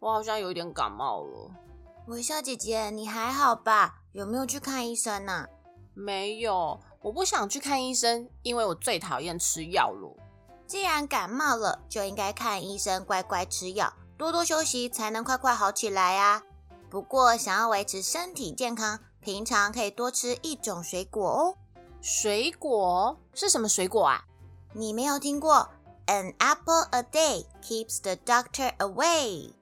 我好像有点感冒了，微笑姐姐，你还好吧？有没有去看医生呢？没有，我不想去看医生，因为我最讨厌吃药了。既然感冒了，就应该看医生，乖乖吃药，多多休息，才能快快好起来啊。不过，想要维持身体健康，平常可以多吃一种水果哦。水果是什么水果啊？你没有听过？An apple a day keeps the doctor away。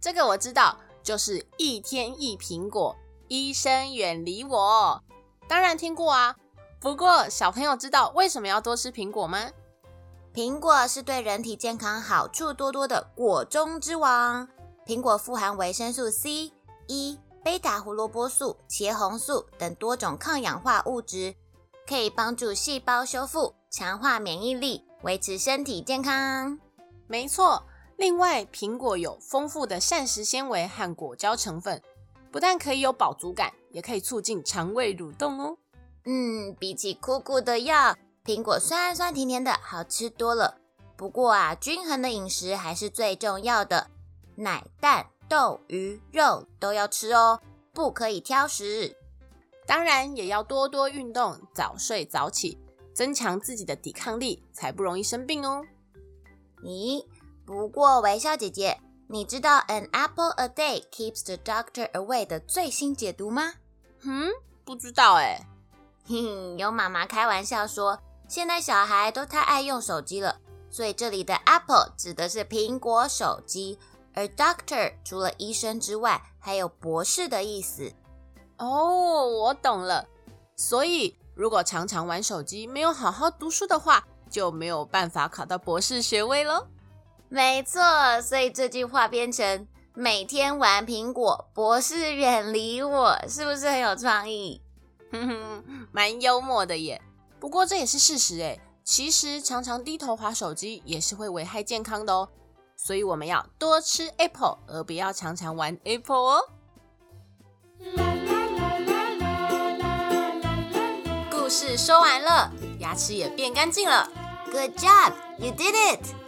这个我知道，就是一天一苹果，医生远离我。当然听过啊，不过小朋友知道为什么要多吃苹果吗？苹果是对人体健康好处多多的果中之王。苹果富含维生素 C、E、贝塔胡萝卜素、茄红素等多种抗氧化物质，可以帮助细胞修复、强化免疫力、维持身体健康。没错。另外，苹果有丰富的膳食纤维和果胶成分，不但可以有饱足感，也可以促进肠胃蠕动哦。嗯，比起苦苦的药，苹果酸酸甜甜的好吃多了。不过啊，均衡的饮食还是最重要的，奶、蛋、豆、鱼、肉都要吃哦，不可以挑食。当然，也要多多运动，早睡早起，增强自己的抵抗力，才不容易生病哦。咦？不过，微笑姐姐，你知道 "An apple a day keeps the doctor away" 的最新解读吗？嗯，不知道哎。嘿嘿，有妈妈开玩笑说，现在小孩都太爱用手机了，所以这里的 apple 指的是苹果手机，而 doctor 除了医生之外，还有博士的意思。哦，我懂了。所以，如果常常玩手机，没有好好读书的话，就没有办法考到博士学位喽。没错，所以这句话变成每天玩苹果，博士远离我，是不是很有创意？哼哼，蛮幽默的耶。不过这也是事实诶，其实常常低头划手机也是会危害健康的哦。所以我们要多吃 apple，而不要常常玩 apple 哦。故事说完了，牙齿也变干净了。Good job, you did it.